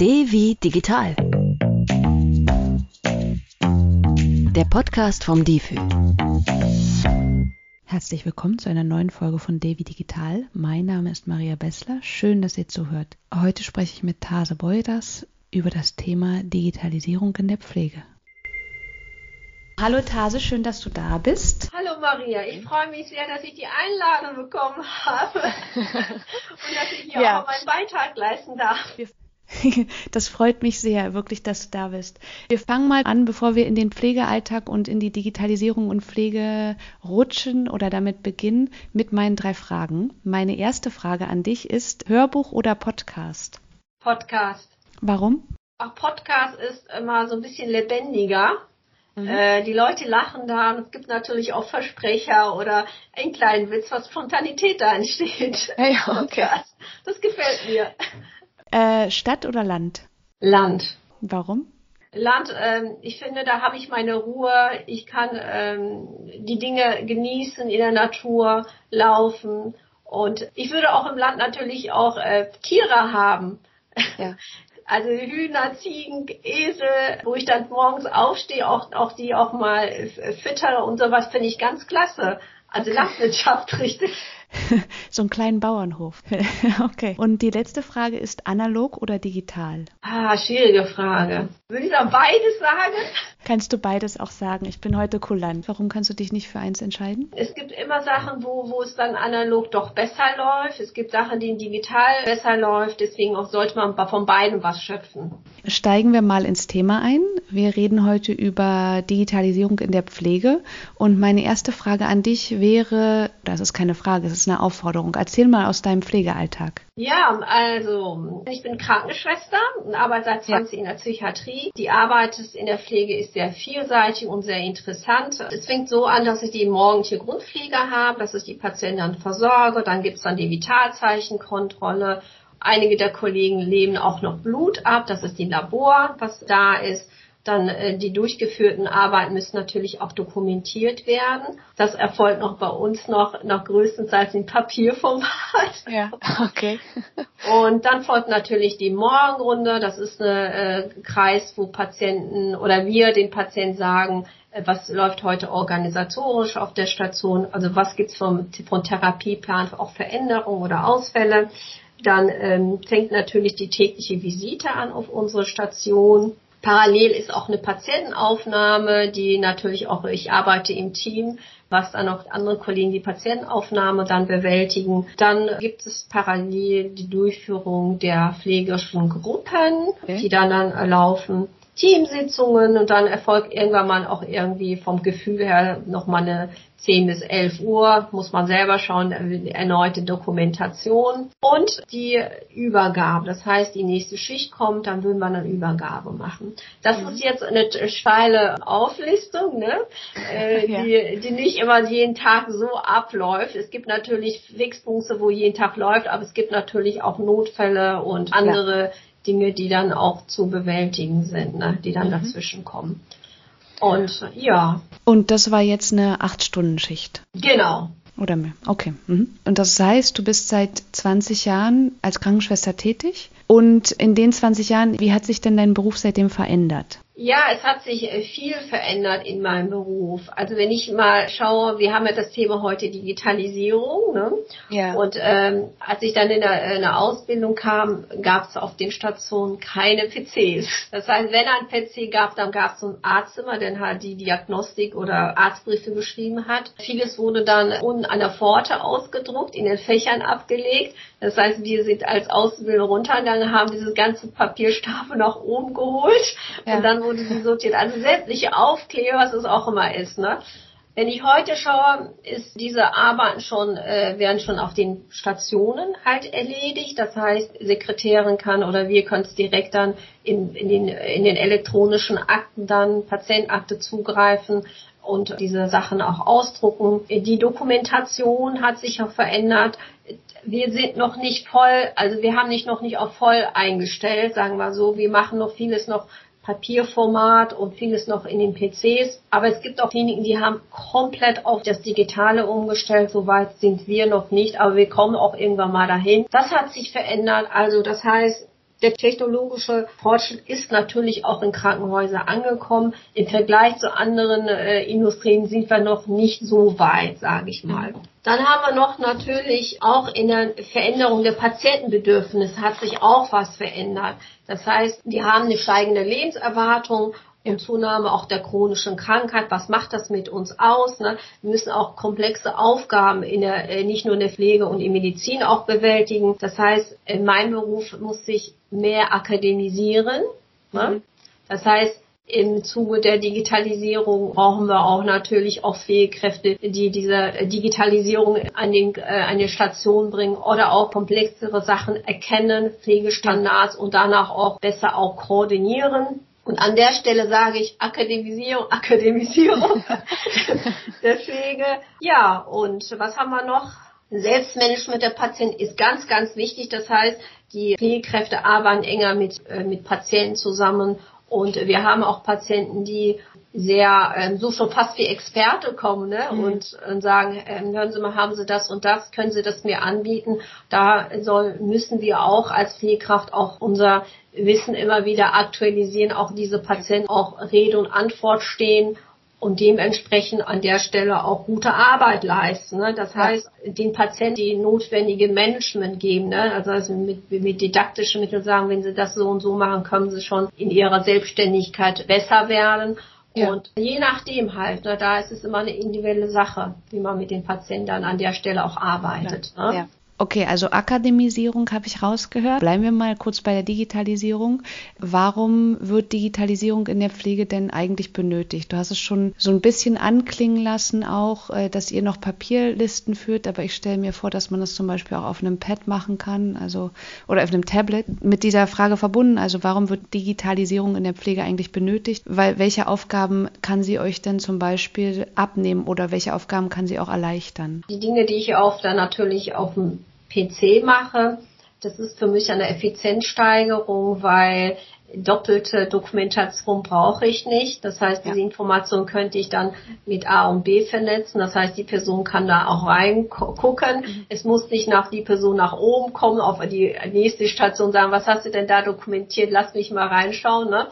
D wie digital. Der Podcast vom DIFÜ. Herzlich willkommen zu einer neuen Folge von Devi Digital. Mein Name ist Maria Bessler. Schön, dass ihr zuhört. Heute spreche ich mit Tase Beudas über das Thema Digitalisierung in der Pflege. Hallo Tase, schön, dass du da bist. Hallo Maria, ich freue mich sehr, dass ich die Einladung bekommen habe und dass ich hier ja. auch meinen Beitrag leisten darf. Das freut mich sehr, wirklich, dass du da bist. Wir fangen mal an, bevor wir in den Pflegealltag und in die Digitalisierung und Pflege rutschen oder damit beginnen, mit meinen drei Fragen. Meine erste Frage an dich ist Hörbuch oder Podcast? Podcast. Warum? Auch Podcast ist immer so ein bisschen lebendiger. Mhm. Äh, die Leute lachen da und es gibt natürlich auch Versprecher oder einen kleinen Witz, was Spontanität da entsteht. Ja, okay. Das gefällt mir. Äh, Stadt oder Land? Land. Warum? Land, ähm, ich finde, da habe ich meine Ruhe. Ich kann ähm, die Dinge genießen, in der Natur laufen. Und ich würde auch im Land natürlich auch äh, Tiere haben. Ja. Also Hühner, Ziegen, Esel, wo ich dann morgens aufstehe, auch, auch die auch mal füttere und sowas finde ich ganz klasse. Also okay. Landwirtschaft, richtig. so einen kleinen Bauernhof. okay. Und die letzte Frage ist analog oder digital? Ah, schwierige Frage. Würde ich da beides sagen? Kannst du beides auch sagen? Ich bin heute kulant. Warum kannst du dich nicht für eins entscheiden? Es gibt immer Sachen, wo, wo es dann analog doch besser läuft. Es gibt Sachen, die digital besser läuft. Deswegen auch sollte man von beiden was schöpfen. Steigen wir mal ins Thema ein. Wir reden heute über Digitalisierung in der Pflege. Und meine erste Frage an dich wäre, das ist keine Frage, es ist eine Aufforderung. Erzähl mal aus deinem Pflegealltag. Ja, also ich bin Krankenschwester und arbeite seit 20 ja. in der Psychiatrie. Die Arbeit in der Pflege ist sehr vielseitig und sehr interessant. Es fängt so an, dass ich die morgendliche Grundpflege habe, dass ich die Patienten dann versorge. Dann gibt's dann die Vitalzeichenkontrolle. Einige der Kollegen leben auch noch Blut ab. Das ist die Labor, was da ist. Dann äh, die durchgeführten Arbeiten müssen natürlich auch dokumentiert werden. Das erfolgt noch bei uns noch, noch größtenteils in Papierformat. Ja, okay. Und dann folgt natürlich die Morgenrunde. Das ist ein äh, Kreis, wo Patienten oder wir den Patienten sagen, äh, was läuft heute organisatorisch auf der Station, also was gibt's vom, vom Therapieplan, auch Veränderungen oder Ausfälle. Dann ähm, fängt natürlich die tägliche Visite an auf unsere Station. Parallel ist auch eine Patientenaufnahme, die natürlich auch, ich arbeite im Team, was dann auch andere Kollegen die Patientenaufnahme dann bewältigen. Dann gibt es parallel die Durchführung der pflegerischen Gruppen, okay. die dann, dann laufen. Teamsitzungen und dann erfolgt irgendwann mal auch irgendwie vom Gefühl her nochmal eine 10 bis 11 Uhr, muss man selber schauen, erneute Dokumentation und die Übergabe. Das heißt, die nächste Schicht kommt, dann würden wir eine Übergabe machen. Das mhm. ist jetzt eine steile Auflistung, ne? Äh, ja. die, die nicht immer jeden Tag so abläuft. Es gibt natürlich Fixpunkte, wo jeden Tag läuft, aber es gibt natürlich auch Notfälle und andere ja. Dinge, die dann auch zu bewältigen sind, ne? die dann mhm. dazwischen kommen. Und ja. Und das war jetzt eine Acht-Stunden-Schicht. Genau. Oder mehr. Okay. Mhm. Und das heißt, du bist seit 20 Jahren als Krankenschwester tätig. Und in den 20 Jahren, wie hat sich denn dein Beruf seitdem verändert? Ja, es hat sich äh, viel verändert in meinem Beruf. Also wenn ich mal schaue, wir haben ja das Thema heute Digitalisierung. Ne? Ja. Und ähm, als ich dann in der, in der Ausbildung kam, gab es auf den Stationen keine PCs. Das heißt, wenn ein PC gab, dann gab es so ein Arztzimmer, der halt die Diagnostik oder Arztbriefe geschrieben hat. Vieles wurde dann unten an der Pforte ausgedruckt, in den Fächern abgelegt. Das heißt, wir sind als Ausbilder runtergegangen, haben diese ganze Papierstapel nach oben geholt ja. und dann wurde sie sortiert. Also sämtliche Aufkleber, was es auch immer ist. Ne? Wenn ich heute schaue, ist diese Arbeiten schon, äh, werden schon auf den Stationen halt erledigt. Das heißt, Sekretärin kann oder wir können es direkt dann in, in, den, in den elektronischen Akten dann, Patientenakte zugreifen und diese Sachen auch ausdrucken. Die Dokumentation hat sich auch verändert wir sind noch nicht voll, also wir haben nicht noch nicht auf voll eingestellt, sagen wir so. Wir machen noch vieles noch Papierformat und vieles noch in den PCs. Aber es gibt auch diejenigen, die haben komplett auf das Digitale umgestellt. Soweit sind wir noch nicht, aber wir kommen auch irgendwann mal dahin. Das hat sich verändert. Also das heißt, Der technologische Fortschritt ist natürlich auch in Krankenhäuser angekommen. Im Vergleich zu anderen äh, Industrien sind wir noch nicht so weit, sage ich mal. Dann haben wir noch natürlich auch in der Veränderung der Patientenbedürfnisse hat sich auch was verändert. Das heißt, die haben eine steigende Lebenserwartung und Zunahme auch der chronischen Krankheit. Was macht das mit uns aus? Ne? Wir müssen auch komplexe Aufgaben in der, äh, nicht nur in der Pflege und in Medizin auch bewältigen. Das heißt, mein Beruf muss sich mehr akademisieren. Ne? Mhm. Das heißt, im Zuge der Digitalisierung brauchen wir auch natürlich auch Pflegekräfte, die diese Digitalisierung an, den, äh, an die Station bringen oder auch komplexere Sachen erkennen, Pflegestandards und danach auch besser auch koordinieren. Und an der Stelle sage ich Akademisierung, Akademisierung Pflege. Ja, und was haben wir noch? Selbstmanagement der Patienten ist ganz, ganz wichtig. Das heißt, die Pflegekräfte arbeiten enger mit, äh, mit Patienten zusammen und wir haben auch Patienten, die sehr ähm, so schon fast wie Experte kommen ne? Mhm. und, und sagen, ähm, hören Sie mal, haben Sie das und das, können Sie das mir anbieten? Da soll, müssen wir auch als Pflegekraft auch unser Wissen immer wieder aktualisieren, auch diese Patienten auch Rede und Antwort stehen und dementsprechend an der Stelle auch gute Arbeit leisten. Ne? Das heißt, den Patienten die notwendige Management geben. Ne? Also, also mit, mit didaktischen Mitteln sagen, wenn sie das so und so machen, können sie schon in ihrer Selbstständigkeit besser werden. Ja. Und je nachdem halt, ne, da ist es immer eine individuelle Sache, wie man mit den Patienten dann an der Stelle auch arbeitet. Ja. Ne? Ja. Okay, also Akademisierung habe ich rausgehört. Bleiben wir mal kurz bei der Digitalisierung. Warum wird Digitalisierung in der Pflege denn eigentlich benötigt? Du hast es schon so ein bisschen anklingen lassen auch, äh, dass ihr noch Papierlisten führt, aber ich stelle mir vor, dass man das zum Beispiel auch auf einem Pad machen kann, also oder auf einem Tablet. Mit dieser Frage verbunden, also warum wird Digitalisierung in der Pflege eigentlich benötigt? Weil welche Aufgaben kann sie euch denn zum Beispiel abnehmen oder welche Aufgaben kann sie auch erleichtern? Die Dinge, die ich auch da natürlich auf dem PC mache. Das ist für mich eine Effizienzsteigerung, weil doppelte Dokumentation brauche ich nicht. Das heißt, diese Information könnte ich dann mit A und B vernetzen. Das heißt, die Person kann da auch reingucken. Mhm. Es muss nicht nach die Person nach oben kommen, auf die nächste Station sagen, was hast du denn da dokumentiert? Lass mich mal reinschauen. Ne?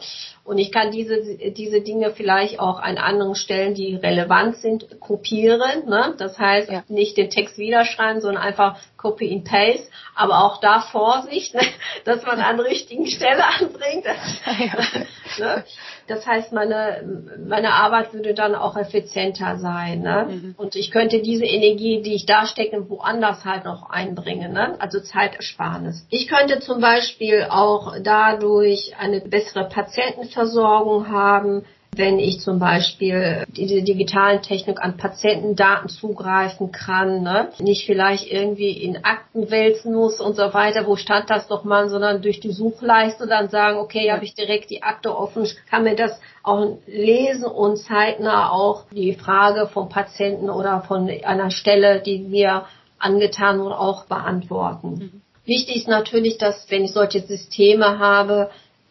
Und ich kann diese, diese Dinge vielleicht auch an anderen Stellen, die relevant sind, kopieren. Ne? Das heißt, ja. nicht den Text wieder schreiben, sondern einfach Copy and Paste. Aber auch da Vorsicht, ne? dass man an der richtigen Stelle anbringt. Ja. ne? Das heißt, meine, meine Arbeit würde dann auch effizienter sein. Ne? Mhm. Und ich könnte diese Energie, die ich da stecke, woanders halt noch einbringen. Ne? Also Zeitersparnis. Ich könnte zum Beispiel auch dadurch eine bessere Patientenversorgung haben, wenn ich zum Beispiel diese digitalen Technik an Patientendaten zugreifen kann, ne? nicht vielleicht irgendwie in Akten wälzen muss und so weiter, wo stand das doch mal, sondern durch die Suchleiste dann sagen, okay, habe ich direkt die Akte offen, kann mir das auch lesen und zeitnah auch die Frage vom Patienten oder von einer Stelle, die mir angetan wurde, auch beantworten. Mhm. Wichtig ist natürlich, dass wenn ich solche Systeme habe,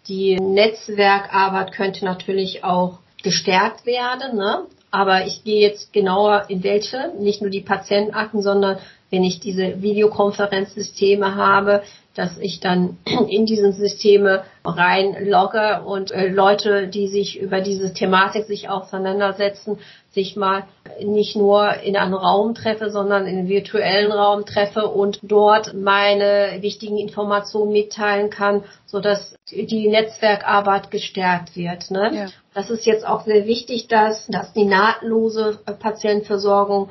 die Netzwerkarbeit könnte natürlich auch gestärkt werden, ne? aber ich gehe jetzt genauer in welche, nicht nur die Patientenakten, sondern wenn ich diese Videokonferenzsysteme habe, dass ich dann in diesen Systeme reinlogge und äh, Leute, die sich über diese Thematik sich auseinandersetzen, sich mal nicht nur in einem Raum treffe, sondern in einem virtuellen Raum treffe und dort meine wichtigen Informationen mitteilen kann, so dass die Netzwerkarbeit gestärkt wird. Ne? Ja. Das ist jetzt auch sehr wichtig, dass, dass die nahtlose Patientenversorgung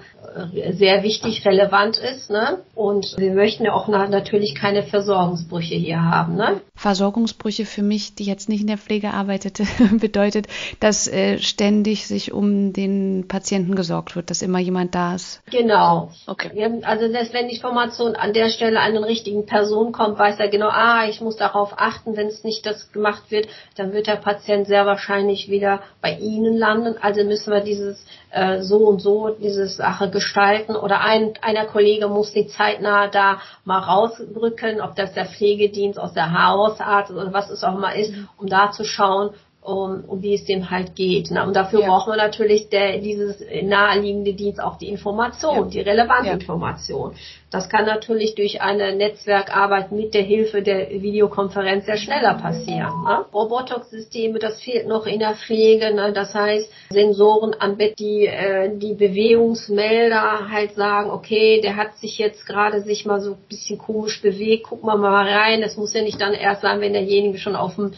äh, sehr wichtig, relevant ist. Ne? Und wir möchten ja auch natürlich keine Versorgungsbrüche hier haben. Ne? Versorgungsbrüche für mich, die jetzt nicht in der Pflege arbeitete, bedeutet, dass äh, ständig sich um den Patienten gesorgt wird, dass immer jemand da ist. Genau. Okay. Also dass, wenn die Information an der Stelle an den richtigen Person kommt, weiß er genau, ah, ich muss darauf achten, wenn es nicht das gemacht wird, dann wird der Patient sehr wahrscheinlich wieder bei Ihnen landen. Also müssen wir dieses äh, so und so diese Sache gestalten oder ein einer Kollege muss die zeitnah da mal rausrücken, ob das der Pflegedienst aus der Hausarzt oder was es auch immer ist, um da zu schauen, um, um wie es dem halt geht. Ne? Und dafür ja. braucht man natürlich der, dieses naheliegende Dienst auch die Information, ja. die relevante ja. Information. Das kann natürlich durch eine Netzwerkarbeit mit der Hilfe der Videokonferenz sehr schneller passieren. Ne? Robotox-Systeme, das fehlt noch in der Pflege. Ne? Das heißt, Sensoren am Bett, die äh, die Bewegungsmelder halt sagen, okay, der hat sich jetzt gerade sich mal so ein bisschen komisch bewegt, gucken wir mal rein. Das muss ja nicht dann erst sein, wenn derjenige schon auf dem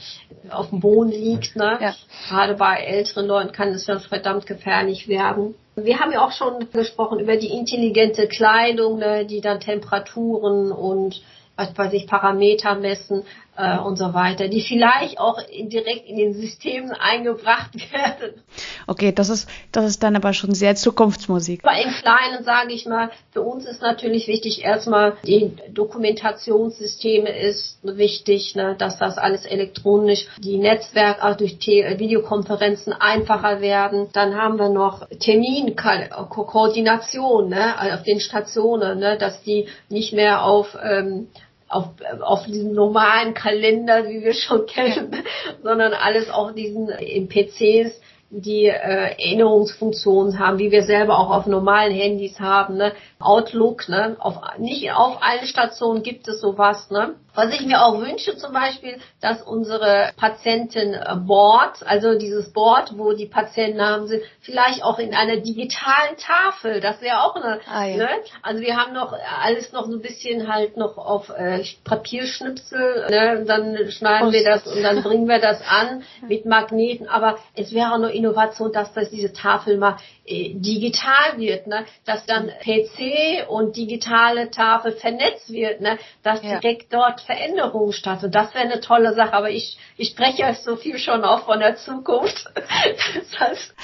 auf dem Boden liegt. Ne? Ja. Gerade bei älteren Leuten kann es schon verdammt gefährlich werden. Wir haben ja auch schon gesprochen über die intelligente Kleidung, ne, die dann Temperaturen und was weiß ich, Parameter messen äh, und so weiter, die vielleicht auch direkt in den Systemen eingebracht werden. Okay, das ist, das ist dann aber schon sehr Zukunftsmusik. Bei im Kleinen sage ich mal, für uns ist natürlich wichtig, erstmal die Dokumentationssysteme ist wichtig, ne, dass das alles elektronisch, die Netzwerke auch durch Videokonferenzen einfacher werden. Dann haben wir noch Terminkoordination ne, auf den Stationen, ne, dass die nicht mehr auf ähm, auf, auf diesem normalen Kalender, wie wir schon kennen, ja. sondern alles auf diesen in PCs die äh, Erinnerungsfunktionen haben, wie wir selber auch auf normalen Handys haben, ne? Outlook, ne? Auf, nicht auf allen Stationen gibt es sowas, ne? Was ich mir auch wünsche zum Beispiel, dass unsere Patientenboard, also dieses Board, wo die Patientennamen sind, vielleicht auch in einer digitalen Tafel, das wäre auch eine, ah, ja. ne? Also wir haben noch alles noch so ein bisschen halt noch auf äh, Papierschnipsel, ne? dann schneiden Post. wir das und dann bringen wir das an mit Magneten, aber es wäre nur Innovation, dass das diese Tafel mal äh, digital wird, ne? dass dann PC und digitale Tafel vernetzt wird, ne? dass ja. direkt dort Veränderungen stattfinden. Das wäre eine tolle Sache, aber ich, ich spreche euch so viel schon auch von der Zukunft. das heißt,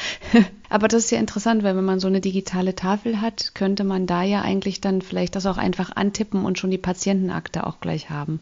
aber das ist ja interessant, weil wenn man so eine digitale Tafel hat, könnte man da ja eigentlich dann vielleicht das auch einfach antippen und schon die Patientenakte auch gleich haben.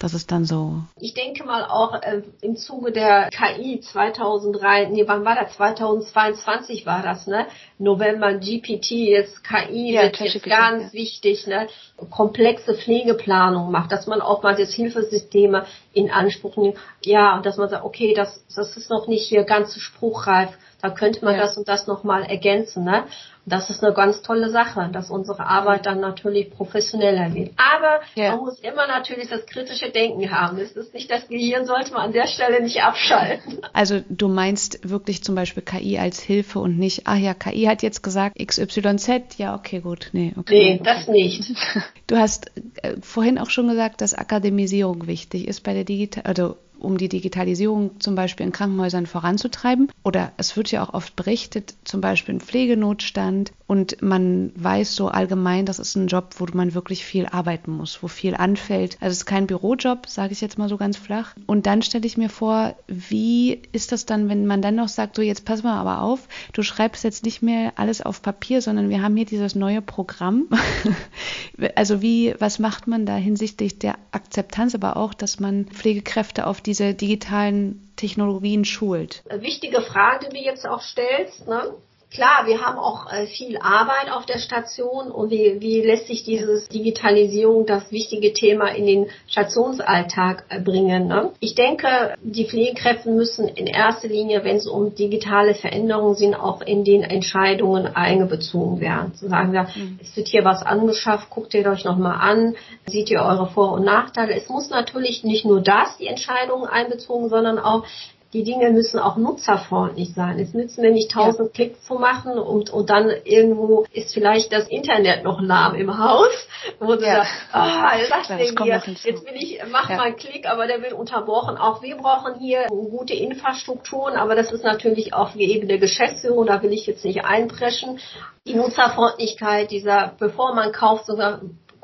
Das ist dann so. Ich denke mal auch äh, im Zuge der KI 2003, nee, wann war das? 2022 war das, ne? November GPT, jetzt KI ja, wird jetzt ganz ja. wichtig, ne? Komplexe Pflegeplanung macht, dass man auch mal das Hilfesysteme in Anspruch nimmt. Ja, und dass man sagt, okay, das, das ist noch nicht hier ganz spruchreif da könnte man ja. das und das nochmal ergänzen. Ne? Und das ist eine ganz tolle Sache, dass unsere Arbeit dann natürlich professioneller wird. Aber ja. man muss immer natürlich das kritische Denken haben. Es ist nicht das Gehirn, sollte man an der Stelle nicht abschalten. Also du meinst wirklich zum Beispiel KI als Hilfe und nicht, ach ja, KI hat jetzt gesagt XYZ, ja, okay, gut. Nee, okay. Nee, das nicht. Du hast äh, vorhin auch schon gesagt, dass Akademisierung wichtig ist bei der Digital, also um die Digitalisierung zum Beispiel in Krankenhäusern voranzutreiben. Oder es wird ja auch oft berichtet, zum Beispiel ein Pflegenotstand. Und man weiß so allgemein, das ist ein Job, wo man wirklich viel arbeiten muss, wo viel anfällt. Also es ist kein Bürojob, sage ich jetzt mal so ganz flach. Und dann stelle ich mir vor, wie ist das dann, wenn man dann noch sagt, so jetzt pass mal aber auf, du schreibst jetzt nicht mehr alles auf Papier, sondern wir haben hier dieses neue Programm. also wie, was macht man da hinsichtlich der Akzeptanz, aber auch, dass man Pflegekräfte auf diese digitalen Technologien schult? Wichtige Frage, die du jetzt auch stellst. Ne? Klar, wir haben auch äh, viel Arbeit auf der Station und wie, wie lässt sich dieses Digitalisierung, das wichtige Thema in den Stationsalltag äh, bringen. Ne? Ich denke, die Pflegekräfte müssen in erster Linie, wenn es um digitale Veränderungen sind, auch in den Entscheidungen eingebezogen werden. Zu sagen, ja, mhm. es wird hier was angeschafft, guckt ihr euch nochmal an, seht ihr eure Vor- und Nachteile. Es muss natürlich nicht nur das, die Entscheidungen einbezogen, sondern auch die Dinge müssen auch nutzerfreundlich sein. Es nützt mir nicht tausend ja. Klicks zu machen und, und dann irgendwo ist vielleicht das Internet noch lahm im Haus, wo du ja. sagst, ah, das Klar, Ding hier, jetzt will ich, mach ja. mal einen Klick, aber der wird unterbrochen. Auch wir brauchen hier gute Infrastrukturen, aber das ist natürlich auch wie eben der Geschäftsführung, da will ich jetzt nicht einpreschen. Die Nutzerfreundlichkeit dieser, bevor man kauft, sogar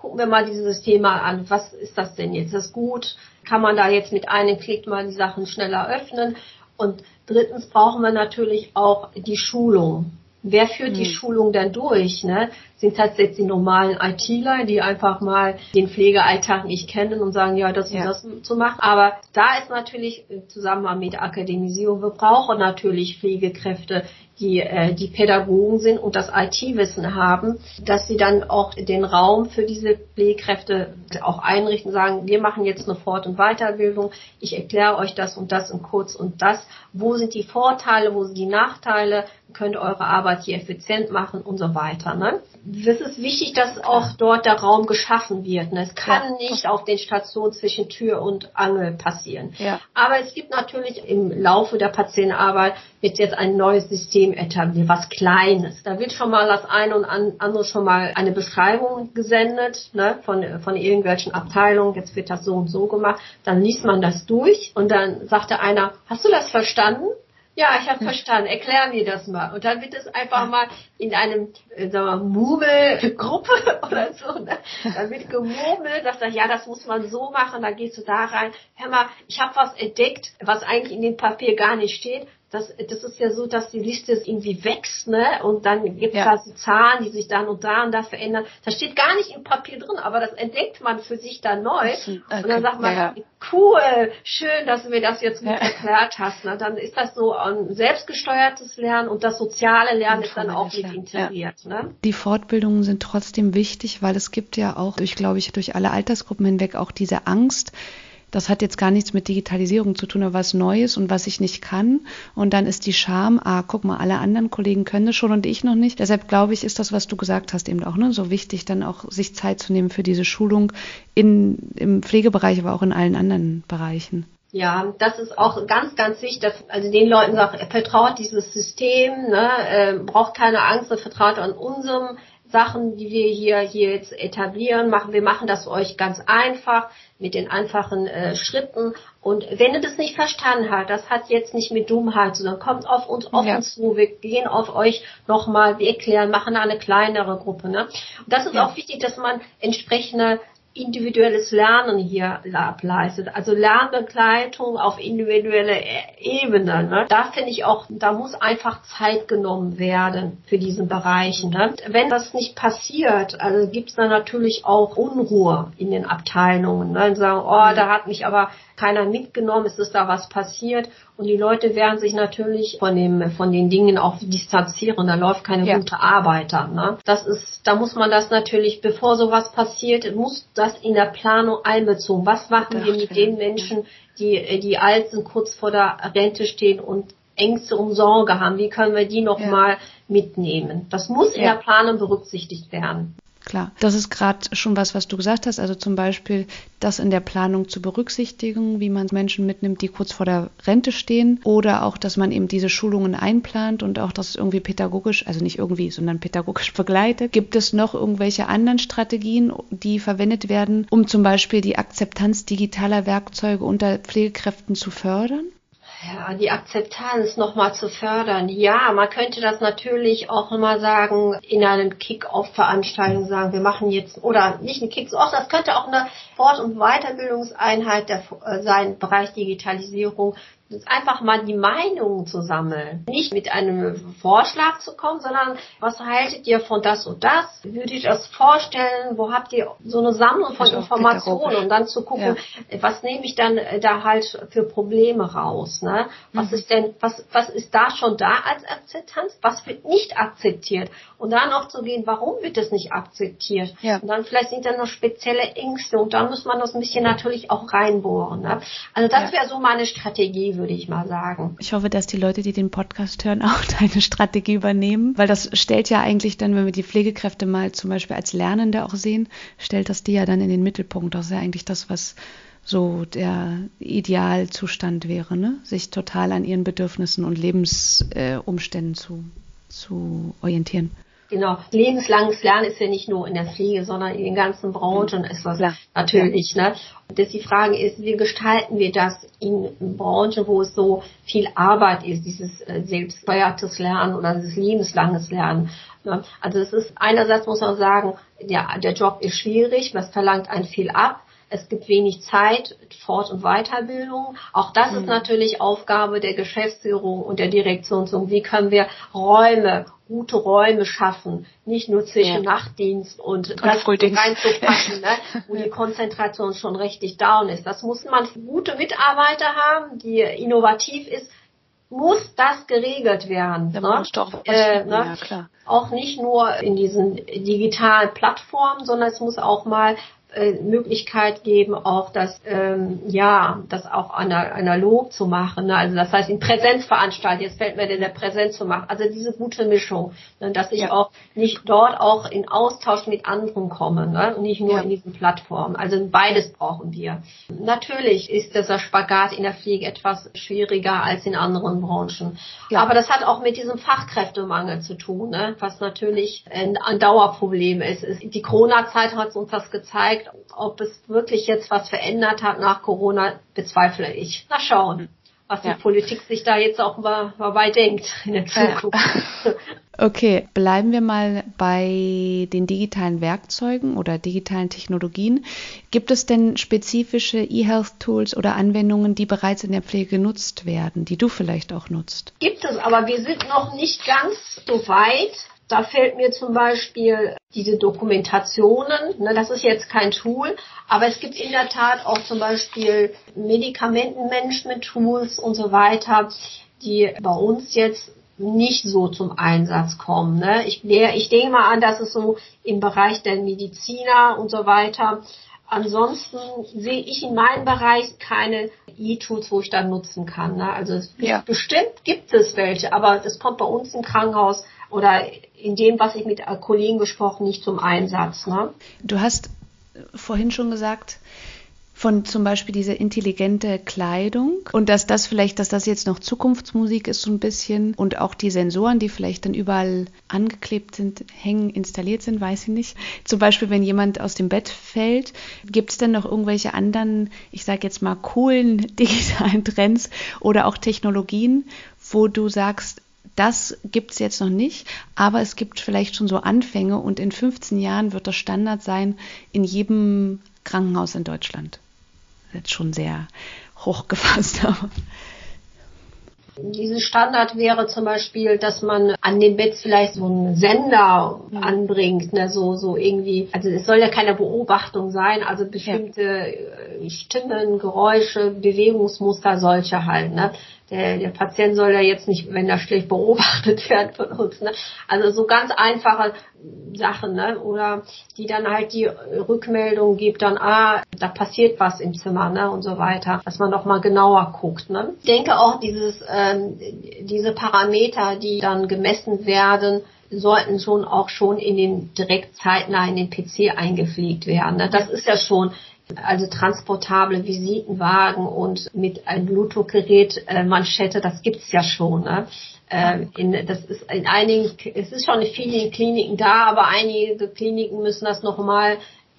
gucken wir mal dieses Thema an. Was ist das denn jetzt? Ist das gut? Kann man da jetzt mit einem Klick mal die Sachen schneller öffnen? Und drittens brauchen wir natürlich auch die Schulung. Wer führt hm. die Schulung denn durch? Ne? sind tatsächlich die normalen ITler, die einfach mal den Pflegealltag nicht kennen und sagen, ja, das ja. ist das zu machen. Aber da ist natürlich zusammen mit der Akademisierung, wir brauchen natürlich Pflegekräfte, die, äh, die Pädagogen sind und das IT-Wissen haben, dass sie dann auch den Raum für diese Pflegekräfte auch einrichten, sagen, wir machen jetzt eine Fort- und Weiterbildung, ich erkläre euch das und das und kurz und das, wo sind die Vorteile, wo sind die Nachteile, könnt eure Arbeit hier effizient machen und so weiter. Ne? Das ist wichtig, dass auch dort der Raum geschaffen wird. Ne? Es kann ja. nicht auf den Stationen zwischen Tür und Angel passieren. Ja. Aber es gibt natürlich im Laufe der Patientenarbeit wird jetzt ein neues System etabliert, was Kleines. Da wird schon mal das eine und andere schon mal eine Beschreibung gesendet ne, von, von irgendwelchen Abteilungen. Jetzt wird das so und so gemacht. Dann liest man das durch und dann sagte einer, hast du das verstanden? Ja, ich habe verstanden. Erklär mir das mal. Und dann wird es einfach mal in einem, äh, sagen wir, Murmelgruppe oder so, ne? dann wird gemurmelt, sagt er, ja, das muss man so machen, dann gehst du da rein. Hör mal, ich habe was entdeckt, was eigentlich in dem Papier gar nicht steht das, das ist ja so, dass die Liste irgendwie wächst, ne? Und dann gibt es ja. da so Zahlen, die sich dann und da und da verändern. Das steht gar nicht im Papier drin, aber das entdeckt man für sich dann neu. Okay. Und dann sagt man, ja, ja. cool, schön, dass du mir das jetzt gut erklärt hast. Ne? Dann ist das so ein selbstgesteuertes Lernen und das soziale Lernen ist dann auch mit integriert. Ne? Die Fortbildungen sind trotzdem wichtig, weil es gibt ja auch durch, glaube ich, durch alle Altersgruppen hinweg auch diese Angst, das hat jetzt gar nichts mit Digitalisierung zu tun, aber was Neues und was ich nicht kann. Und dann ist die Scham, ah, guck mal, alle anderen Kollegen können das schon und ich noch nicht. Deshalb glaube ich, ist das, was du gesagt hast, eben auch ne, so wichtig, dann auch sich Zeit zu nehmen für diese Schulung in, im Pflegebereich, aber auch in allen anderen Bereichen. Ja, das ist auch ganz, ganz wichtig, dass also den Leuten sagt, vertraut dieses System, ne, äh, braucht keine Angst, vertraut an unserem Sachen, die wir hier, hier jetzt etablieren, machen. Wir machen das für euch ganz einfach mit den einfachen äh, Schritten. Und wenn ihr das nicht verstanden habt, das hat jetzt nicht mit Dummheit, sondern kommt auf uns offen ja. zu. Wir gehen auf euch nochmal, wir erklären, machen eine kleinere Gruppe. Ne? Und das ist ja. auch wichtig, dass man entsprechende individuelles Lernen hier ableistet. Also Lernbegleitung auf individueller Ebene. Ne? Da finde ich auch, da muss einfach Zeit genommen werden für diesen Bereich. Ne? Wenn das nicht passiert, also gibt es dann natürlich auch Unruhe in den Abteilungen. Ne? Und sagen, oh, da hat mich aber keiner mitgenommen, es ist da was passiert und die Leute werden sich natürlich von dem von den Dingen auch distanzieren. Da läuft keine ja. gute Arbeit an. Ne? Das ist, da muss man das natürlich, bevor sowas passiert, muss das in der Planung einbezogen. Was machen wir mit den Menschen, die die alt sind, kurz vor der Rente stehen und Ängste um Sorge haben? Wie können wir die nochmal ja. mitnehmen? Das muss in der Planung berücksichtigt werden. Klar, das ist gerade schon was, was du gesagt hast. Also zum Beispiel das in der Planung zu berücksichtigen, wie man Menschen mitnimmt, die kurz vor der Rente stehen. Oder auch, dass man eben diese Schulungen einplant und auch das irgendwie pädagogisch, also nicht irgendwie, sondern pädagogisch begleitet. Gibt es noch irgendwelche anderen Strategien, die verwendet werden, um zum Beispiel die Akzeptanz digitaler Werkzeuge unter Pflegekräften zu fördern? Ja, die Akzeptanz nochmal zu fördern. Ja, man könnte das natürlich auch nochmal sagen, in einem Kick-Off-Veranstaltung sagen, wir machen jetzt, oder nicht ein Kick-Off, das könnte auch eine Fort- und Weiterbildungseinheit der, äh, sein, Bereich Digitalisierung, einfach mal die Meinungen zu sammeln. Nicht mit einem Vorschlag zu kommen, sondern was haltet ihr von das und das? Würdet ihr das vorstellen? Wo habt ihr so eine Sammlung von Informationen und dann zu gucken, ja. was nehme ich dann äh, da halt für Probleme raus? Ne? Was mhm. ist denn, was, was ist da schon da als Akzeptanz? Was wird nicht akzeptiert? Und dann auch zu gehen, warum wird es nicht akzeptiert? Ja. Und dann vielleicht sind da noch spezielle Ängste und dann muss man das ein bisschen natürlich auch reinbohren. Ne? Also das ja. wäre so meine Strategie würde ich mal sagen. Ich hoffe, dass die Leute, die den Podcast hören, auch deine Strategie übernehmen, weil das stellt ja eigentlich dann, wenn wir die Pflegekräfte mal zum Beispiel als Lernende auch sehen, stellt das die ja dann in den Mittelpunkt. Das ist ja eigentlich das, was so der Idealzustand wäre, ne? sich total an ihren Bedürfnissen und Lebensumständen äh, zu, zu orientieren. Genau. Lebenslanges Lernen ist ja nicht nur in der Pflege, sondern in den ganzen Branchen ist das Klar. natürlich. Ne? Und dass die Frage ist, wie gestalten wir das in Branchen, wo es so viel Arbeit ist, dieses äh, selbststeuertes Lernen oder dieses lebenslanges Lernen. Ne? Also es ist einerseits muss man sagen, ja, der Job ist schwierig, was verlangt einen viel ab. Es gibt wenig Zeit, Fort- und Weiterbildung. Auch das mhm. ist natürlich Aufgabe der Geschäftsführung und der Direktion. Wie können wir Räume gute Räume schaffen, nicht nur zwischen ja. Nachtdienst und, und das reinzupacken, ne, wo die Konzentration schon richtig down ist. Das muss man gute Mitarbeiter haben, die innovativ ist, muss das geregelt werden. Da ne? Doch äh, ne? ja. Auch nicht nur in diesen digitalen Plattformen, sondern es muss auch mal Möglichkeit geben, auch das, ähm, ja, das auch analog zu machen. Ne? Also das heißt in Präsenz veranstalten. Jetzt fällt mir denn der Präsenz zu machen. Also diese gute Mischung, ne? dass ich ja. auch nicht dort auch in Austausch mit anderen komme, ne? und nicht nur ja. in diesen Plattformen. Also beides brauchen wir. Natürlich ist dieser Spagat in der Pflege etwas schwieriger als in anderen Branchen. Ja. Aber das hat auch mit diesem Fachkräftemangel zu tun, ne? was natürlich ein, ein Dauerproblem ist. Die Corona-Zeit hat uns das gezeigt ob es wirklich jetzt was verändert hat nach Corona, bezweifle ich. Na schauen, was ja. die Politik sich da jetzt auch mal, dabei denkt in der Zukunft. Okay, bleiben wir mal bei den digitalen Werkzeugen oder digitalen Technologien. Gibt es denn spezifische E-Health-Tools oder Anwendungen, die bereits in der Pflege genutzt werden, die du vielleicht auch nutzt? Gibt es, aber wir sind noch nicht ganz so weit. Da fällt mir zum Beispiel diese Dokumentationen, ne, das ist jetzt kein Tool, aber es gibt in der Tat auch zum Beispiel Medikamentenmanagement-Tools und so weiter, die bei uns jetzt nicht so zum Einsatz kommen. Ne? Ich, ich denke mal an, dass es so im Bereich der Mediziner und so weiter. Ansonsten sehe ich in meinem Bereich keine E-Tools, wo ich dann nutzen kann. Ne? Also ja. bestimmt gibt es welche, aber das kommt bei uns im Krankenhaus oder in dem, was ich mit Kollegen gesprochen, nicht zum Einsatz. Ne? Du hast vorhin schon gesagt, von zum Beispiel diese intelligente Kleidung und dass das vielleicht, dass das jetzt noch Zukunftsmusik ist so ein bisschen und auch die Sensoren, die vielleicht dann überall angeklebt sind, hängen, installiert sind, weiß ich nicht. Zum Beispiel, wenn jemand aus dem Bett fällt, gibt es denn noch irgendwelche anderen, ich sage jetzt mal coolen digitalen Trends oder auch Technologien, wo du sagst, das gibt es jetzt noch nicht, aber es gibt vielleicht schon so Anfänge und in 15 Jahren wird das Standard sein in jedem Krankenhaus in Deutschland. Jetzt schon sehr hochgefasst, aber. Dieses Standard wäre zum Beispiel, dass man an dem Bett vielleicht so einen Sender mhm. anbringt, ne, so, so irgendwie, also es soll ja keine Beobachtung sein, also bestimmte ja. Stimmen, Geräusche, Bewegungsmuster, solche halt, ne der, der Patient soll ja jetzt nicht, wenn er schlecht beobachtet wird von uns. Ne? Also so ganz einfache Sachen, ne? Oder die dann halt die Rückmeldung gibt, dann, ah, da passiert was im Zimmer, ne? Und so weiter, dass man noch mal genauer guckt. Ne? Ich denke auch dieses, ähm, diese Parameter, die dann gemessen werden, sollten schon auch schon in den direkt zeitnah in den PC eingepflegt werden. Ne? Das ist ja schon also transportable Visitenwagen und mit einem Bluetooth-Gerät äh, Manschette, das gibt's ja schon. Ne? Äh, in, das ist in einigen, es ist schon in vielen Kliniken da, aber einige Kliniken müssen das nochmal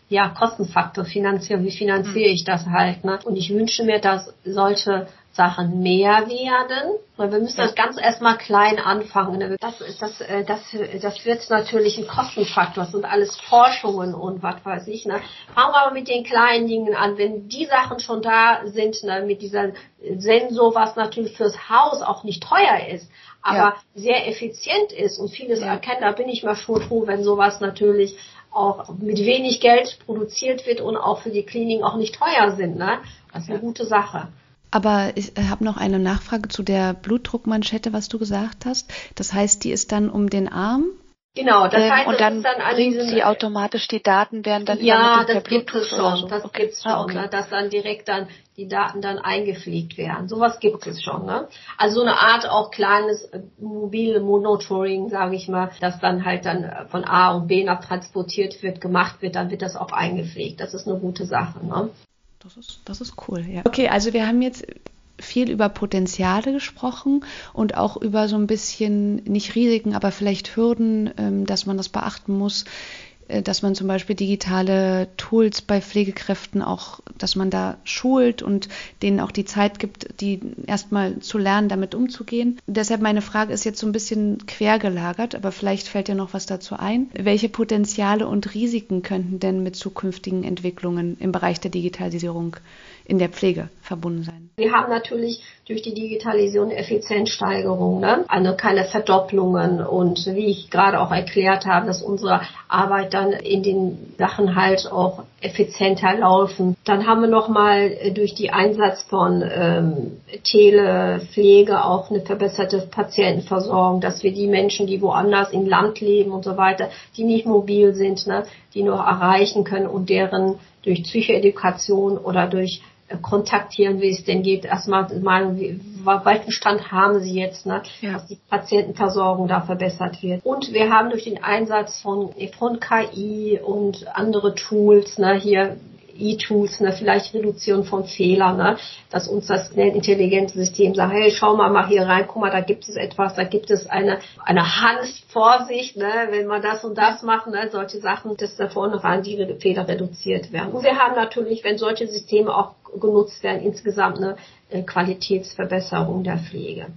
ja, Kostenfaktor finanzieren. Wie finanziere ich das halt? Ne? Und ich wünsche mir, dass solche Sachen mehr werden. Weil wir müssen das ganz erstmal klein anfangen. Ne? Das, das, äh, das, das wird natürlich ein Kostenfaktor. Das sind alles Forschungen und was weiß ich. Ne? Fangen wir aber mit den kleinen Dingen an. Wenn die Sachen schon da sind, ne, mit dieser Sensor, was natürlich fürs Haus auch nicht teuer ist, aber ja. sehr effizient ist und vieles ja. erkennt, da bin ich mal schon froh, wenn sowas natürlich auch mit wenig Geld produziert wird und auch für die Kliniken auch nicht teuer sind. Ne? Das ist eine gute Sache. Aber ich habe noch eine Nachfrage zu der Blutdruckmanschette, was du gesagt hast. Das heißt, die ist dann um den Arm? Genau, das ähm, heißt, und dann, dann bringt sie automatisch die Daten, werden dann ja, das gibt es schon, so. das okay. gibt's ah, schon, ah, okay. ne, dass dann direkt dann die Daten dann eingepflegt werden. Sowas gibt okay. es schon, ne? Also so eine Art auch kleines äh, mobile Monitoring, sage ich mal, dass dann halt dann von A und B nach transportiert wird, gemacht wird, dann wird das auch eingepflegt. Das ist eine gute Sache, ne? Das ist, das ist cool, ja. Okay, also wir haben jetzt viel über Potenziale gesprochen und auch über so ein bisschen, nicht Risiken, aber vielleicht Hürden, ähm, dass man das beachten muss, äh, dass man zum Beispiel digitale Tools bei Pflegekräften auch, dass man da schult und denen auch die Zeit gibt, die erstmal zu lernen, damit umzugehen. Deshalb meine Frage ist jetzt so ein bisschen quergelagert, aber vielleicht fällt dir noch was dazu ein. Welche Potenziale und Risiken könnten denn mit zukünftigen Entwicklungen im Bereich der Digitalisierung in der Pflege verbunden sein. Wir haben natürlich durch die Digitalisierung Effizienzsteigerung, ne? also keine Verdopplungen und wie ich gerade auch erklärt habe, dass unsere Arbeit dann in den Sachen halt auch effizienter laufen. Dann haben wir nochmal äh, durch die Einsatz von ähm, Telepflege auch eine verbesserte Patientenversorgung, dass wir die Menschen, die woanders im Land leben und so weiter, die nicht mobil sind, ne, die noch erreichen können und deren durch Psychoedukation oder durch kontaktieren, wie es denn geht. Erstmal mal, welchen Stand haben Sie jetzt, ne? Ja. dass die Patientenversorgung da verbessert wird. Und wir haben durch den Einsatz von, von KI und andere Tools, ne, hier E-Tools, ne, vielleicht Reduzierung von Fehlern, ne, dass uns das intelligente System sagt, hey, schau mal mal hier rein, guck mal, da gibt es etwas, da gibt es eine, eine Hand Vorsicht, ne, wenn man das und das macht, ne, solche Sachen, dass da vorne rein die Fehler reduziert werden. Und wir haben natürlich, wenn solche Systeme auch genutzt werden, insgesamt eine äh, Qualitätsverbesserung der Pflege.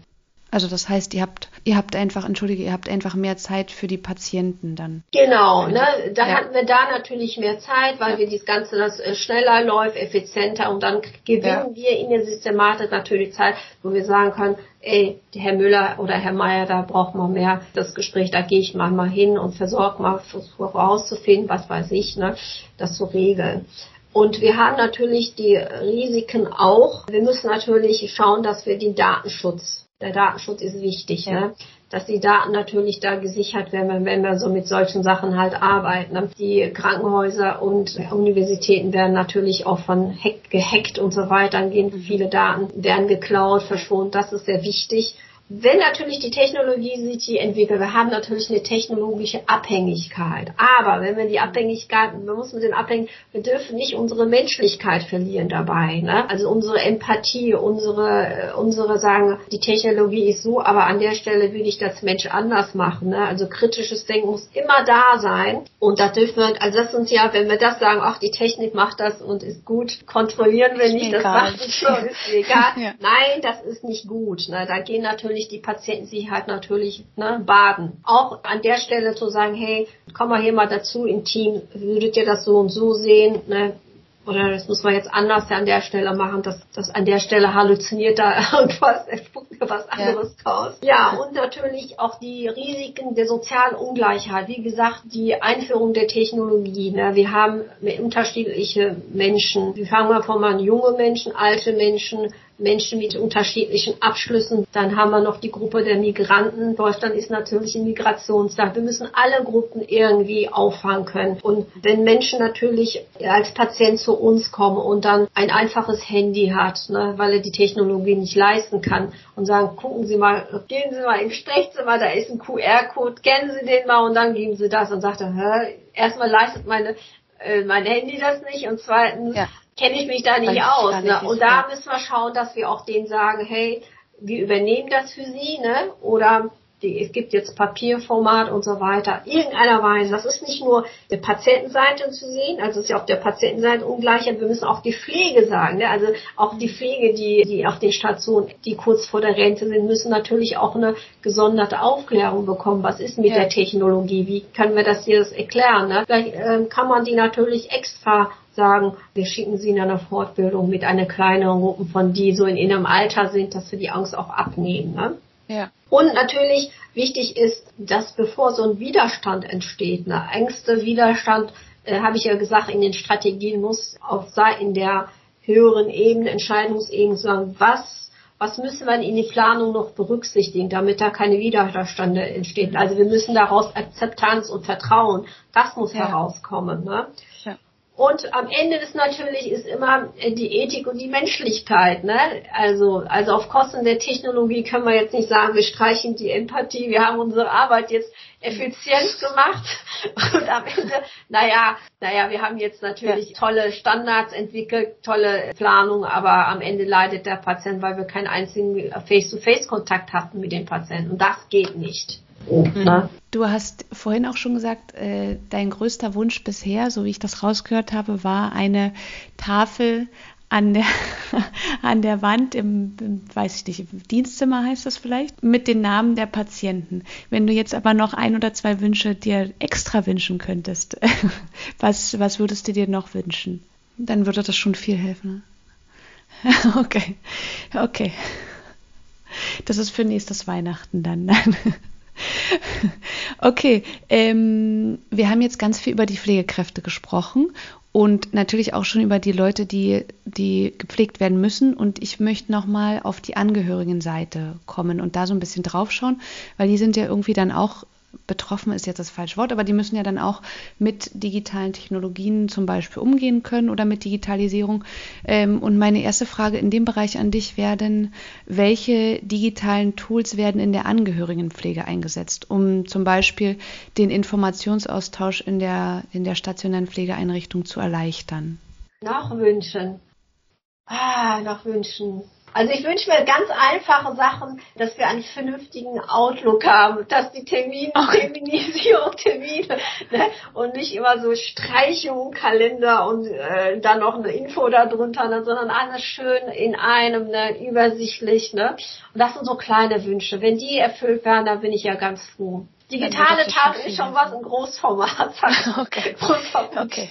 Also das heißt, ihr habt, ihr habt einfach, entschuldige, ihr habt einfach mehr Zeit für die Patienten dann. Genau, ne? Da ja. hatten wir da natürlich mehr Zeit, weil ja. wir das Ganze das äh, schneller läuft, effizienter und dann gewinnen ja. wir in der Systematik natürlich Zeit, wo wir sagen können, ey, Herr Müller oder Herr Meier, da braucht man mehr das Gespräch, da gehe ich mal mal hin und versorge mal, versuche herauszufinden, was weiß ich, ne, das zu regeln. Und wir haben natürlich die Risiken auch. Wir müssen natürlich schauen, dass wir den Datenschutz der Datenschutz ist wichtig, ja. ne? dass die Daten natürlich da gesichert werden, wenn wir so mit solchen Sachen halt arbeiten. Ne? Die Krankenhäuser und Universitäten werden natürlich auch von Hack gehackt und so weiter. Dann gehen mhm. viele Daten, werden geklaut, verschwunden. Das ist sehr wichtig wenn natürlich die Technologie sich die entwickelt, wir haben natürlich eine technologische Abhängigkeit. Aber wenn wir die Abhängigkeit, wir müssen den abhängen, wir dürfen nicht unsere Menschlichkeit verlieren dabei. Ne? Also unsere Empathie, unsere, unsere sagen, die Technologie ist so, aber an der Stelle will ich das Mensch anders machen. Ne? Also kritisches Denken muss immer da sein. Und da dürfen wir, also das sind ja, wenn wir das sagen, ach, die Technik macht das und ist gut, kontrollieren wir nicht, das macht uns schon, ist egal. ja. Nein, das ist nicht gut. Ne? Da gehen natürlich natürlich die Patientensicherheit natürlich ne, baden. Auch an der Stelle zu sagen, hey, komm mal hier mal dazu im Team, würdet ihr das so und so sehen? Ne? Oder das muss man jetzt anders an der Stelle machen, dass, dass an der Stelle halluziniert da irgendwas, er spuckt mir was anderes ja. raus. Ja, und natürlich auch die Risiken der sozialen Ungleichheit. Wie gesagt, die Einführung der Technologie. Ne? Wir haben unterschiedliche Menschen. Wir fangen mal von junge Menschen, alte Menschen, Menschen mit unterschiedlichen Abschlüssen. Dann haben wir noch die Gruppe der Migranten. Deutschland ist natürlich ein Migrationsland. Wir müssen alle Gruppen irgendwie auffangen können. Und wenn Menschen natürlich als Patient zu uns kommen und dann ein einfaches Handy hat, ne, weil er die Technologie nicht leisten kann und sagen, gucken Sie mal, gehen Sie mal ins Sprechzimmer, da ist ein QR-Code, kennen Sie den mal und dann geben Sie das und sagt er, hä, erstmal leistet meine äh, mein Handy das nicht und zweitens ja kenne ich mich da nicht aus. Ne? Und da müssen wir schauen, dass wir auch denen sagen, hey, wir übernehmen das für sie, ne? Oder die, es gibt jetzt Papierformat und so weiter. Irgendeiner Weise. Das ist nicht nur der Patientenseite zu sehen, also es ist ja auf der Patientenseite Ungleichheit. Wir müssen auch die Pflege sagen. Ne? Also auch die Pflege, die, die auf den Stationen, die kurz vor der Rente sind, müssen natürlich auch eine gesonderte Aufklärung bekommen. Was ist mit ja. der Technologie? Wie können wir das hier erklären? Ne? Vielleicht äh, kann man die natürlich extra sagen, wir schicken sie in einer Fortbildung mit einer kleineren Gruppe von die so in ihrem Alter sind, dass wir die Angst auch abnehmen. Ne? Ja. Und natürlich wichtig ist, dass bevor so ein Widerstand entsteht, ne, Ängste, Widerstand, äh, habe ich ja gesagt, in den Strategien muss auf Seiten der höheren Ebene, Entscheidungsebene sagen, was was müssen wir in die Planung noch berücksichtigen, damit da keine Widerstände entstehen. Also wir müssen daraus Akzeptanz und Vertrauen, das muss ja. herauskommen. Ne? Und am Ende ist natürlich ist immer äh, die Ethik und die Menschlichkeit. Ne? Also, also auf Kosten der Technologie können wir jetzt nicht sagen, wir streichen die Empathie, wir haben unsere Arbeit jetzt effizient gemacht. Und am Ende, naja, naja, wir haben jetzt natürlich tolle Standards entwickelt, tolle Planung, aber am Ende leidet der Patient, weil wir keinen einzigen Face-to-Face-Kontakt hatten mit dem Patienten. Und das geht nicht. Mhm. Ne? Du hast vorhin auch schon gesagt, äh, dein größter Wunsch bisher, so wie ich das rausgehört habe, war eine Tafel an der, an der Wand im, im, weiß ich nicht, im Dienstzimmer heißt das vielleicht, mit den Namen der Patienten. Wenn du jetzt aber noch ein oder zwei Wünsche dir extra wünschen könntest, was, was würdest du dir noch wünschen? Dann würde das schon viel helfen. Ne? okay, okay. Das ist für nächstes Weihnachten dann. okay, ähm, wir haben jetzt ganz viel über die Pflegekräfte gesprochen und natürlich auch schon über die Leute, die, die gepflegt werden müssen. Und ich möchte nochmal auf die Angehörigenseite kommen und da so ein bisschen draufschauen, weil die sind ja irgendwie dann auch betroffen ist jetzt das falsche Wort, aber die müssen ja dann auch mit digitalen Technologien zum Beispiel umgehen können oder mit Digitalisierung. Ähm, und meine erste Frage in dem Bereich an dich wäre denn, welche digitalen Tools werden in der Angehörigenpflege eingesetzt, um zum Beispiel den Informationsaustausch in der, in der stationären Pflegeeinrichtung zu erleichtern? Nach Wünschen. Ah, nach Wünschen. Also ich wünsche mir ganz einfache Sachen, dass wir einen vernünftigen Outlook haben, dass die Termine, Terminisierung, Termine ne, und nicht immer so Streichungen, Kalender und äh, dann noch eine Info darunter, ne, sondern alles schön in einem, ne, übersichtlich. Ne? Und das sind so kleine Wünsche. Wenn die erfüllt werden, dann bin ich ja ganz froh. Digitale Tafel ist schon was im Großformat. okay. Großformat. Okay.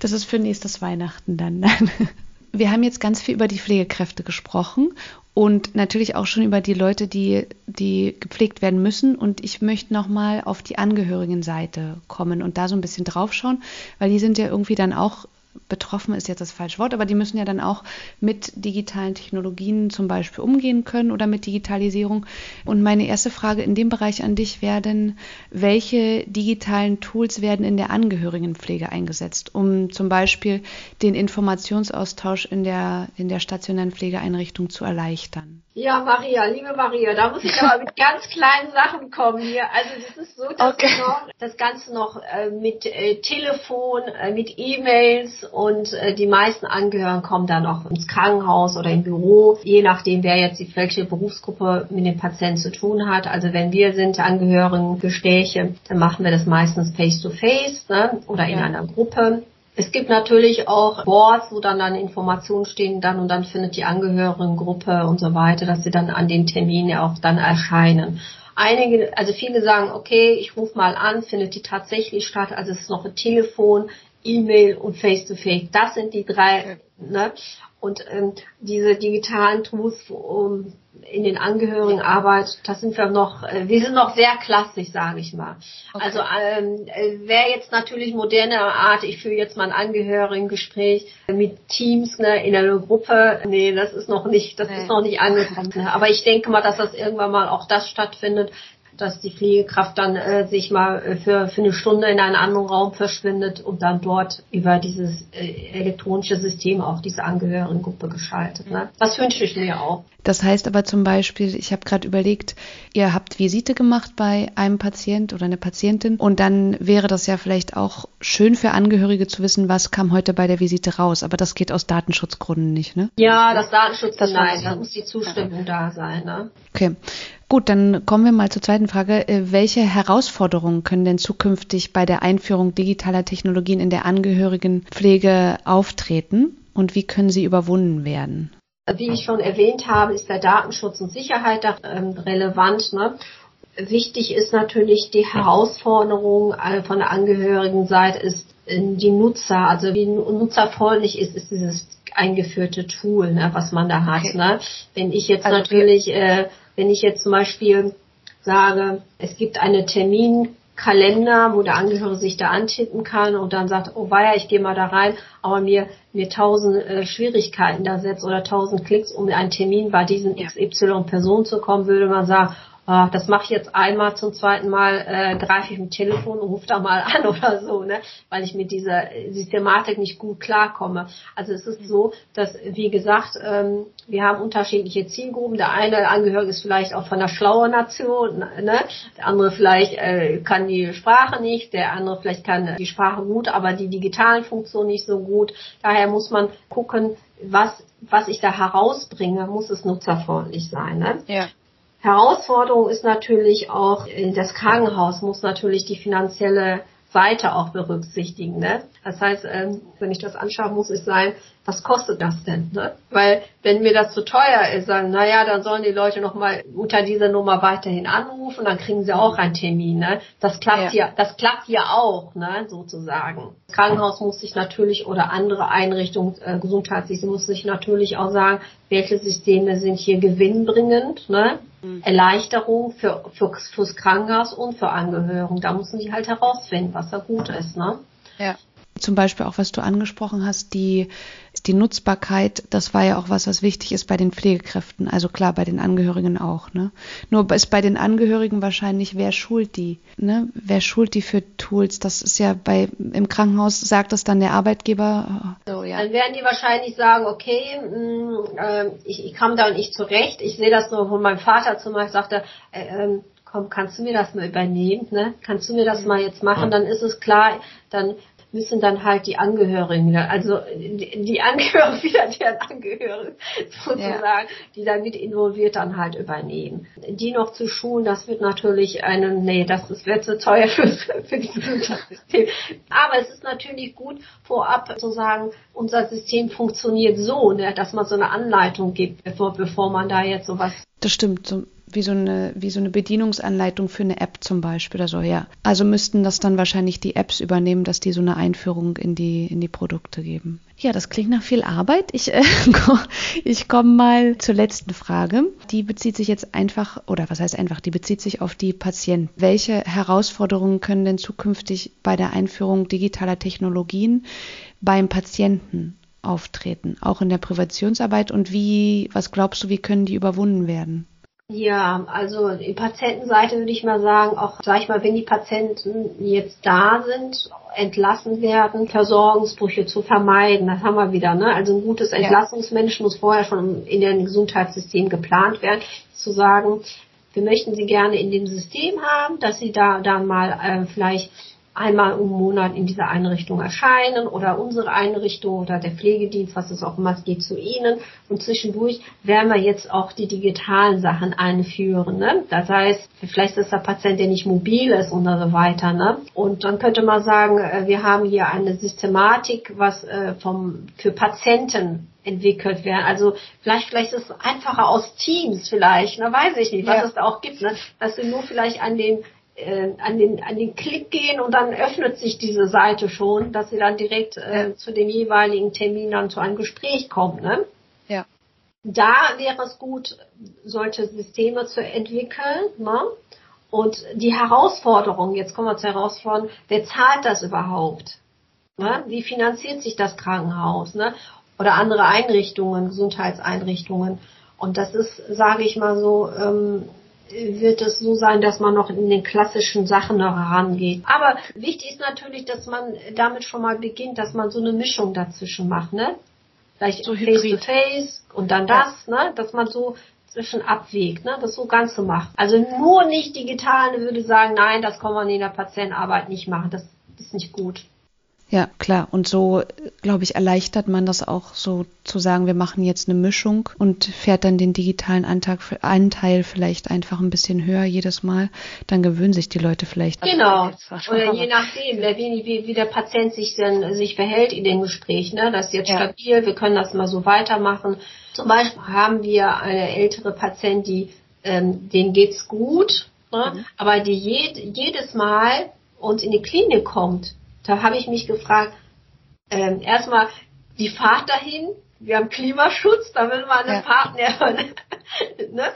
Das ist für nächstes Weihnachten dann wir haben jetzt ganz viel über die Pflegekräfte gesprochen und natürlich auch schon über die Leute, die, die gepflegt werden müssen. Und ich möchte nochmal auf die Angehörigenseite kommen und da so ein bisschen draufschauen, weil die sind ja irgendwie dann auch betroffen ist jetzt das falsche Wort, aber die müssen ja dann auch mit digitalen Technologien zum Beispiel umgehen können oder mit Digitalisierung. Und meine erste Frage in dem Bereich an dich wäre denn, welche digitalen Tools werden in der Angehörigenpflege eingesetzt, um zum Beispiel den Informationsaustausch in der, in der stationären Pflegeeinrichtung zu erleichtern? Ja, Maria, liebe Maria, da muss ich aber mit ganz kleinen Sachen kommen hier. Also das ist so, dass okay. das Ganze noch äh, mit äh, Telefon, äh, mit E-Mails und äh, die meisten Angehörigen kommen dann auch ins Krankenhaus oder im Büro, je nachdem, wer jetzt die welche Berufsgruppe mit dem Patienten zu tun hat. Also wenn wir sind Angehörigengespräche, dann machen wir das meistens face-to-face -face, ne? oder in ja. einer Gruppe. Es gibt natürlich auch Boards, wo dann dann Informationen stehen, dann und dann findet die Angehörigengruppe und so weiter, dass sie dann an den Terminen auch dann erscheinen. Einige, also viele sagen, okay, ich rufe mal an, findet die tatsächlich statt, also es ist noch ein Telefon, E-Mail und Face-to-Face. -face. Das sind die drei, ne? Und ähm, diese digitalen Tools um, in den Angehörigenarbeit, das sind wir noch, äh, wir sind noch sehr klassisch, sage ich mal. Okay. Also ähm, äh, wäre jetzt natürlich moderne Art, ich führe jetzt mal ein Angehörigengespräch mit Teams ne, in einer Gruppe. Nee, das ist noch nicht, das nee. ist noch nicht angekommen. Ne? Aber ich denke mal, dass das irgendwann mal auch das stattfindet, dass die Pflegekraft dann äh, sich mal äh, für, für eine Stunde in einen anderen Raum verschwindet und dann dort über dieses äh, elektronische System auch diese Angehörigengruppe geschaltet. Ne? Das wünsche ich mir auch. Das heißt aber zum Beispiel, ich habe gerade überlegt, ihr habt Visite gemacht bei einem Patient oder einer Patientin und dann wäre das ja vielleicht auch schön für Angehörige zu wissen, was kam heute bei der Visite raus. Aber das geht aus Datenschutzgründen nicht, ne? Ja, das Datenschutz, das nein, da muss die Zustimmung ja. da sein. Ne? Okay. Gut, dann kommen wir mal zur zweiten Frage. Äh, welche Herausforderungen können denn zukünftig bei der Einführung digitaler Technologien in der Angehörigenpflege auftreten und wie können sie überwunden werden? Wie ich schon erwähnt habe, ist der Datenschutz und Sicherheit ähm, relevant. Ne? Wichtig ist natürlich die Herausforderung äh, von der Angehörigenseite ist äh, die Nutzer, also wie nutzerfreundlich ist, ist dieses eingeführte Tool, ne, was man da hat. Okay. Ne? Wenn ich jetzt also natürlich äh, wenn ich jetzt zum Beispiel sage, es gibt eine Terminkalender, wo der Angehörige sich da antippen kann und dann sagt, oh weia, ich gehe mal da rein, aber mir mir tausend äh, Schwierigkeiten da setzt oder tausend Klicks, um einen Termin bei diesen XY Person zu kommen, würde man sagen, ah, das mache ich jetzt einmal, zum zweiten Mal äh, greife ich im Telefon und rufe da mal an oder so, ne, weil ich mit dieser Systematik nicht gut klarkomme. Also es ist so, dass, wie gesagt, ähm, wir haben unterschiedliche Zielgruppen. Der eine Angehörige ist vielleicht auch von einer schlauen Nation, ne? der andere vielleicht äh, kann die Sprache nicht, der andere vielleicht kann die Sprache gut, aber die digitalen Funktionen nicht so gut. Daher muss man gucken, was was ich da herausbringe, muss es nutzerfreundlich sein. Ne? Ja. Herausforderung ist natürlich auch, das Krankenhaus muss natürlich die finanzielle Seite auch berücksichtigen. Ne? Das heißt, ähm, wenn ich das anschaue, muss es sein, was kostet das denn? Ne? Weil wenn mir das zu teuer ist, sagen, naja, dann sollen die Leute nochmal unter dieser Nummer weiterhin anrufen, dann kriegen sie auch einen Termin. Ne? Das klappt ja. hier, das klappt hier auch, ne, sozusagen. Das Krankenhaus muss sich natürlich oder andere Einrichtungen, äh, Gesundheitssystem muss sich natürlich auch sagen, welche Systeme sind hier gewinnbringend, ne? Mhm. Erleichterung für, für, fürs Krankenhaus und für Angehörigen. Da müssen die halt herausfinden, was da gut ist, ne? Ja zum Beispiel auch, was du angesprochen hast, die, die Nutzbarkeit, das war ja auch was, was wichtig ist bei den Pflegekräften. Also klar, bei den Angehörigen auch. Ne? Nur ist bei den Angehörigen wahrscheinlich, wer schult die? Ne? Wer schult die für Tools? Das ist ja bei im Krankenhaus sagt das dann der Arbeitgeber. So, ja. Dann werden die wahrscheinlich sagen, okay, mh, mm, äh, ich, ich kam da nicht zurecht. Ich sehe das nur, wo mein Vater zum Beispiel sagte, äh, äh, komm, kannst du mir das mal übernehmen, ne? Kannst du mir das mal jetzt machen? Dann ist es klar, dann müssen dann halt die Angehörigen, also die, Angehörigen wieder deren Angehörigen sozusagen, ja. die da mit involviert dann halt übernehmen. Die noch zu schulen, das wird natürlich einen, nee, das, wird zu teuer für, für das Gesundheitssystem. Aber es ist natürlich gut, vorab zu sagen, unser System funktioniert so, ne, dass man so eine Anleitung gibt, bevor, bevor man da jetzt sowas. Das stimmt. So wie so eine, wie so eine Bedienungsanleitung für eine App zum Beispiel oder so, ja. Also müssten das dann wahrscheinlich die Apps übernehmen, dass die so eine Einführung in die, in die Produkte geben. Ja, das klingt nach viel Arbeit. Ich, äh, ich komme mal zur letzten Frage. Die bezieht sich jetzt einfach, oder was heißt einfach, die bezieht sich auf die Patienten. Welche Herausforderungen können denn zukünftig bei der Einführung digitaler Technologien beim Patienten auftreten, auch in der Präventionsarbeit und wie, was glaubst du, wie können die überwunden werden? Ja, also die Patientenseite würde ich mal sagen, auch sag ich mal, wenn die Patienten jetzt da sind, entlassen werden, Versorgungsbrüche zu vermeiden, das haben wir wieder, ne? Also ein gutes Entlassungsmensch muss vorher schon in dem Gesundheitssystem geplant werden, zu sagen, wir möchten sie gerne in dem System haben, dass sie da dann mal äh, vielleicht einmal im Monat in dieser Einrichtung erscheinen oder unsere Einrichtung oder der Pflegedienst, was es auch immer geht, zu Ihnen. Und zwischendurch werden wir jetzt auch die digitalen Sachen einführen. Ne? Das heißt, vielleicht ist der Patient, der nicht mobil ist und so weiter. Ne? Und dann könnte man sagen, äh, wir haben hier eine Systematik, was äh, vom, für Patienten entwickelt werden. Also vielleicht, vielleicht ist es einfacher aus Teams vielleicht, ne, weiß ich nicht, was ja. es da auch gibt, ne, dass sie nur vielleicht an den äh, an den an den Klick gehen und dann öffnet sich diese Seite schon, dass sie dann direkt äh, ja. zu dem jeweiligen Termin dann zu einem Gespräch kommen. Ne? Ja. Da wäre es gut, solche Systeme zu entwickeln. Ne? Und die Herausforderung, jetzt kommen wir zur Herausforderung, wer zahlt das überhaupt? Ne? Wie finanziert sich das Krankenhaus? Ne? Oder andere Einrichtungen, Gesundheitseinrichtungen. Und das ist, sage ich mal so, ähm, wird es so sein, dass man noch in den klassischen Sachen noch herangeht. Aber wichtig ist natürlich, dass man damit schon mal beginnt, dass man so eine Mischung dazwischen macht, ne? Vielleicht so face to face und dann das, ja. ne? Dass man so zwischen abwägt, ne? Das so ganz so macht. Also nur nicht digital würde sagen, nein, das kann man in der Patientenarbeit nicht machen. Das ist nicht gut. Ja, klar. Und so, glaube ich, erleichtert man das auch so zu sagen, wir machen jetzt eine Mischung und fährt dann den digitalen Anteil, Anteil vielleicht einfach ein bisschen höher jedes Mal. Dann gewöhnen sich die Leute vielleicht. Genau. Oder je nachdem, wie, wie, wie der Patient sich denn sich verhält in dem Gespräch. Ne? Das ist jetzt ja. stabil, wir können das mal so weitermachen. Zum Beispiel haben wir eine ältere Patientin, die ähm, denen geht's gut, ne? Mhm. aber die jed, jedes Mal uns in die Klinik kommt da habe ich mich gefragt, ähm, erstmal die Fahrt dahin, wir haben Klimaschutz, da will man einen ja. Partner. ne?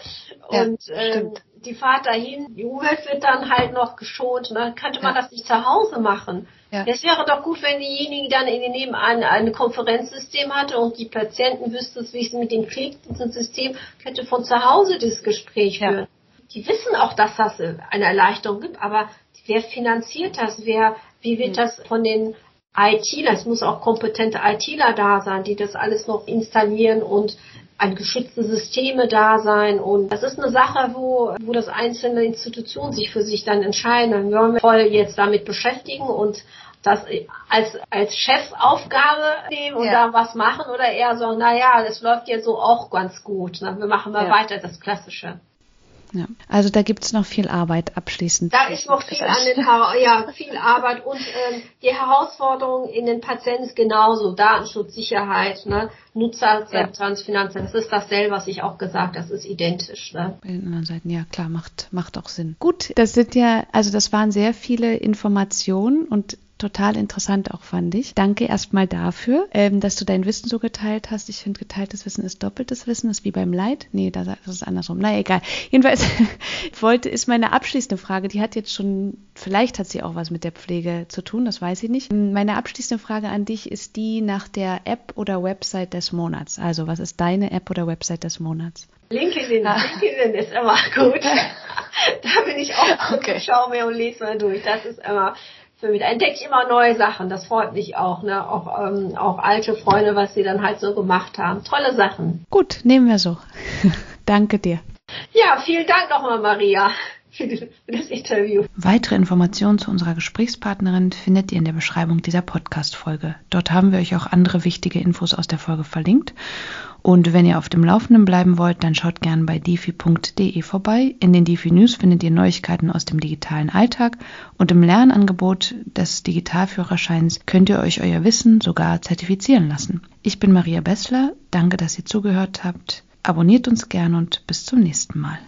Und ja, ähm, die Fahrt dahin, die Umwelt wird dann halt noch geschont. Ne? Könnte man ja. das nicht zu Hause machen? Ja. Es wäre doch gut, wenn diejenige dann in nebenan ein Konferenzsystem hatte und die Patienten wüssten, wie es mit dem System könnte von zu Hause das Gespräch führen. Die wissen auch, dass das eine Erleichterung gibt, aber wer finanziert das? Wer wie wird das von den ITler, es muss auch kompetente ITler da sein, die das alles noch installieren und ein geschützte Systeme da sein und das ist eine Sache, wo, wo das einzelne Institutionen sich für sich dann entscheiden. Wir wollen voll jetzt damit beschäftigen und das als, als Chefaufgabe nehmen und ja. da was machen oder eher so, naja, das läuft ja so auch ganz gut. Ne? Wir machen mal ja. weiter das Klassische. Ja. Also da gibt es noch viel Arbeit abschließend. Da ist noch viel an den ja, viel Arbeit und ähm, die Herausforderungen in den Patienten genauso. Datenschutz, Sicherheit, ne? Nutzerakzeptanz, ja. Finanzen, das ist dasselbe, was ich auch gesagt, das ist identisch. Ne? Bei den anderen Seiten, ja klar, macht, macht auch Sinn. Gut, das sind ja, also das waren sehr viele Informationen und total interessant auch, fand ich. Danke erstmal dafür, ähm, dass du dein Wissen so geteilt hast. Ich finde, geteiltes Wissen ist doppeltes Wissen, ist wie beim Leid. Nee, das ist andersrum. Na egal. Jedenfalls wollte, ist meine abschließende Frage, die hat jetzt schon, vielleicht hat sie auch was mit der Pflege zu tun, das weiß ich nicht. Meine abschließende Frage an dich ist die nach der App oder Website des Monats. Also, was ist deine App oder Website des Monats? LinkedIn, ah. LinkedIn ist immer gut. da bin ich auch, okay. schau mir und lese mal durch. Das ist immer für mich. Da entdecke ich immer neue Sachen. Das freut mich auch, ne? Auch, ähm, auch alte Freunde, was sie dann halt so gemacht haben. Tolle Sachen. Gut, nehmen wir so. Danke dir. Ja, vielen Dank nochmal, Maria. Für das Interview. Weitere Informationen zu unserer Gesprächspartnerin findet ihr in der Beschreibung dieser Podcast-Folge. Dort haben wir euch auch andere wichtige Infos aus der Folge verlinkt. Und wenn ihr auf dem Laufenden bleiben wollt, dann schaut gerne bei defi.de vorbei. In den Defi News findet ihr Neuigkeiten aus dem digitalen Alltag und im Lernangebot des Digitalführerscheins könnt ihr euch euer Wissen sogar zertifizieren lassen. Ich bin Maria Bessler. Danke, dass ihr zugehört habt. Abonniert uns gern und bis zum nächsten Mal.